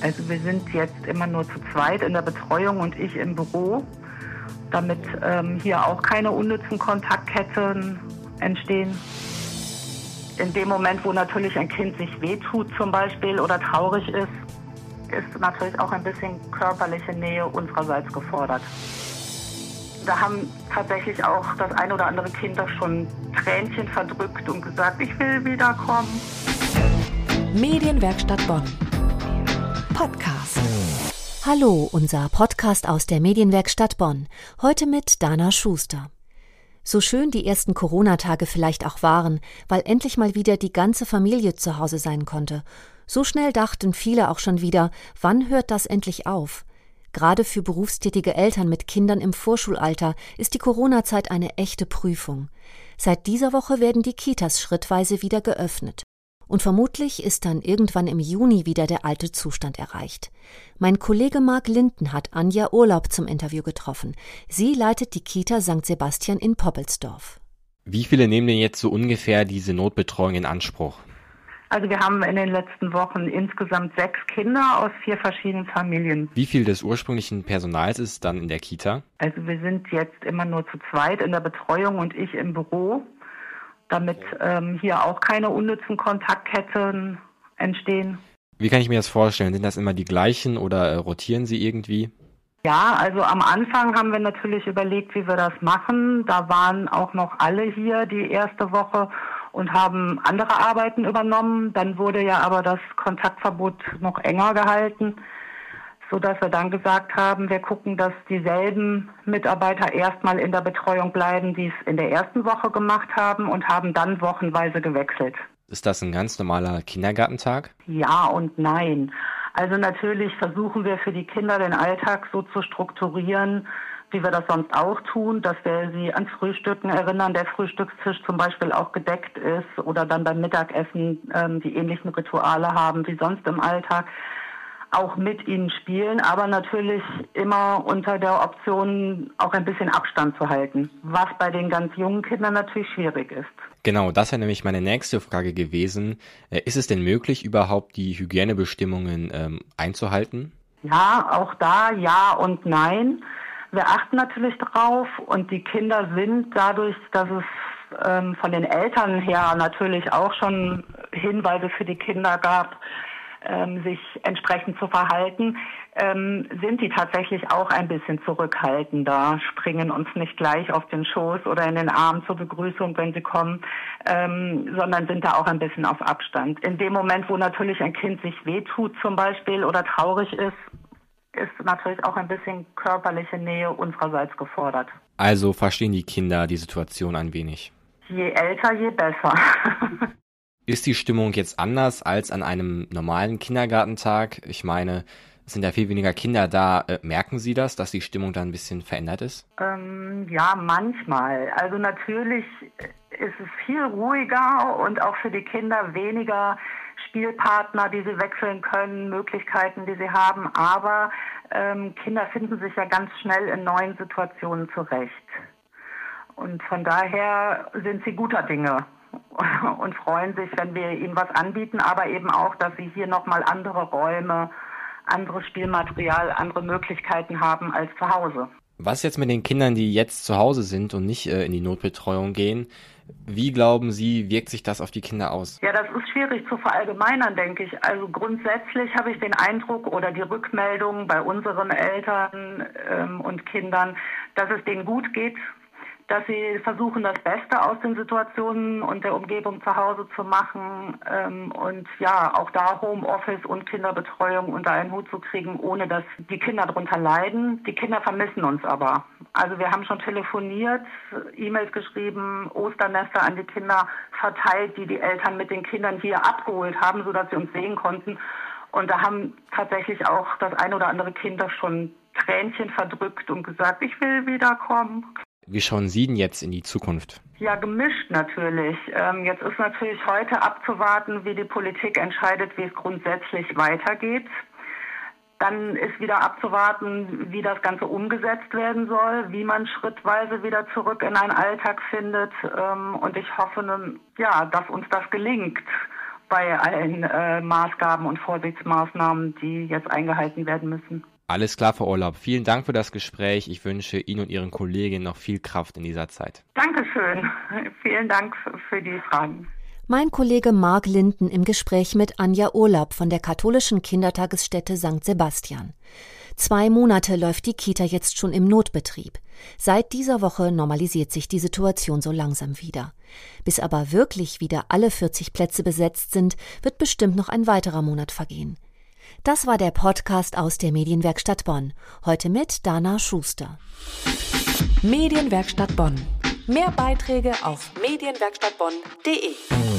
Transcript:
Also wir sind jetzt immer nur zu zweit in der Betreuung und ich im Büro, damit ähm, hier auch keine unnützen Kontaktketten entstehen. In dem Moment, wo natürlich ein Kind sich wehtut zum Beispiel oder traurig ist, ist natürlich auch ein bisschen körperliche Nähe unsererseits gefordert. Da haben tatsächlich auch das ein oder andere Kind doch schon Tränchen verdrückt und gesagt, ich will wiederkommen. Medienwerkstatt Bonn. Podcast. Hallo, unser Podcast aus der Medienwerkstatt Bonn. Heute mit Dana Schuster. So schön die ersten Corona-Tage vielleicht auch waren, weil endlich mal wieder die ganze Familie zu Hause sein konnte. So schnell dachten viele auch schon wieder, wann hört das endlich auf? Gerade für berufstätige Eltern mit Kindern im Vorschulalter ist die Corona-Zeit eine echte Prüfung. Seit dieser Woche werden die Kitas schrittweise wieder geöffnet. Und vermutlich ist dann irgendwann im Juni wieder der alte Zustand erreicht. Mein Kollege Marc Linden hat Anja Urlaub zum Interview getroffen. Sie leitet die Kita St. Sebastian in Poppelsdorf. Wie viele nehmen denn jetzt so ungefähr diese Notbetreuung in Anspruch? Also wir haben in den letzten Wochen insgesamt sechs Kinder aus vier verschiedenen Familien. Wie viel des ursprünglichen Personals ist dann in der Kita? Also wir sind jetzt immer nur zu zweit in der Betreuung und ich im Büro, damit ähm, hier auch keine unnützen Kontaktketten entstehen. Wie kann ich mir das vorstellen? Sind das immer die gleichen oder äh, rotieren sie irgendwie? Ja, also am Anfang haben wir natürlich überlegt, wie wir das machen. Da waren auch noch alle hier die erste Woche und haben andere Arbeiten übernommen. Dann wurde ja aber das Kontaktverbot noch enger gehalten, so dass wir dann gesagt haben, wir gucken, dass dieselben Mitarbeiter erstmal in der Betreuung bleiben, die es in der ersten Woche gemacht haben und haben dann wochenweise gewechselt. Ist das ein ganz normaler Kindergartentag? Ja und nein. Also natürlich versuchen wir für die Kinder den Alltag so zu strukturieren, wie wir das sonst auch tun, dass wir sie ans Frühstücken erinnern, der Frühstückstisch zum Beispiel auch gedeckt ist oder dann beim Mittagessen ähm, die ähnlichen Rituale haben wie sonst im Alltag, auch mit ihnen spielen, aber natürlich immer unter der Option, auch ein bisschen Abstand zu halten, was bei den ganz jungen Kindern natürlich schwierig ist. Genau, das wäre nämlich meine nächste Frage gewesen. Äh, ist es denn möglich, überhaupt die Hygienebestimmungen ähm, einzuhalten? Ja, auch da ja und nein. Wir achten natürlich drauf und die Kinder sind dadurch, dass es ähm, von den Eltern her natürlich auch schon Hinweise für die Kinder gab, ähm, sich entsprechend zu verhalten, ähm, sind die tatsächlich auch ein bisschen zurückhaltender, springen uns nicht gleich auf den Schoß oder in den Arm zur Begrüßung, wenn sie kommen, ähm, sondern sind da auch ein bisschen auf Abstand. In dem Moment, wo natürlich ein Kind sich wehtut zum Beispiel oder traurig ist, ist natürlich auch ein bisschen körperliche Nähe unsererseits gefordert. Also verstehen die Kinder die Situation ein wenig. Je älter, je besser. ist die Stimmung jetzt anders als an einem normalen Kindergartentag? Ich meine, es sind ja viel weniger Kinder da. Äh, merken Sie das, dass die Stimmung da ein bisschen verändert ist? Ähm, ja, manchmal. Also natürlich ist es viel ruhiger und auch für die Kinder weniger Spielpartner, die sie wechseln können, Möglichkeiten, die sie haben. Aber ähm, Kinder finden sich ja ganz schnell in neuen Situationen zurecht. Und von daher sind sie guter Dinge und freuen sich, wenn wir ihnen was anbieten, aber eben auch, dass sie hier nochmal andere Räume, anderes Spielmaterial, andere Möglichkeiten haben als zu Hause. Was jetzt mit den Kindern, die jetzt zu Hause sind und nicht äh, in die Notbetreuung gehen? Wie glauben Sie, wirkt sich das auf die Kinder aus? Ja, das ist schwierig zu verallgemeinern, denke ich. Also grundsätzlich habe ich den Eindruck oder die Rückmeldung bei unseren Eltern ähm, und Kindern, dass es denen gut geht, dass sie versuchen, das Beste aus den Situationen und der Umgebung zu Hause zu machen ähm, und ja, auch da Homeoffice und Kinderbetreuung unter einen Hut zu kriegen, ohne dass die Kinder darunter leiden. Die Kinder vermissen uns aber. Also wir haben schon telefoniert, E-Mails geschrieben, Osternester an die Kinder verteilt, die die Eltern mit den Kindern hier abgeholt haben, sodass sie uns sehen konnten. Und da haben tatsächlich auch das ein oder andere Kind schon Tränchen verdrückt und gesagt, ich will wiederkommen. Wie schauen Sie denn jetzt in die Zukunft? Ja, gemischt natürlich. Ähm, jetzt ist natürlich heute abzuwarten, wie die Politik entscheidet, wie es grundsätzlich weitergeht. Dann ist wieder abzuwarten, wie das Ganze umgesetzt werden soll, wie man schrittweise wieder zurück in einen Alltag findet. Ähm, und ich hoffe, ja, dass uns das gelingt. bei allen äh, Maßgaben und Vorsichtsmaßnahmen, die jetzt eingehalten werden müssen. Alles klar, Frau Urlaub. Vielen Dank für das Gespräch. Ich wünsche Ihnen und Ihren Kolleginnen noch viel Kraft in dieser Zeit. Dankeschön. Vielen Dank für die Fragen. Mein Kollege Mark Linden im Gespräch mit Anja Urlaub von der katholischen Kindertagesstätte St. Sebastian. Zwei Monate läuft die Kita jetzt schon im Notbetrieb. Seit dieser Woche normalisiert sich die Situation so langsam wieder. Bis aber wirklich wieder alle 40 Plätze besetzt sind, wird bestimmt noch ein weiterer Monat vergehen. Das war der Podcast aus der Medienwerkstatt Bonn. Heute mit Dana Schuster. Medienwerkstatt Bonn. Mehr Beiträge auf medienwerkstattbonn.de.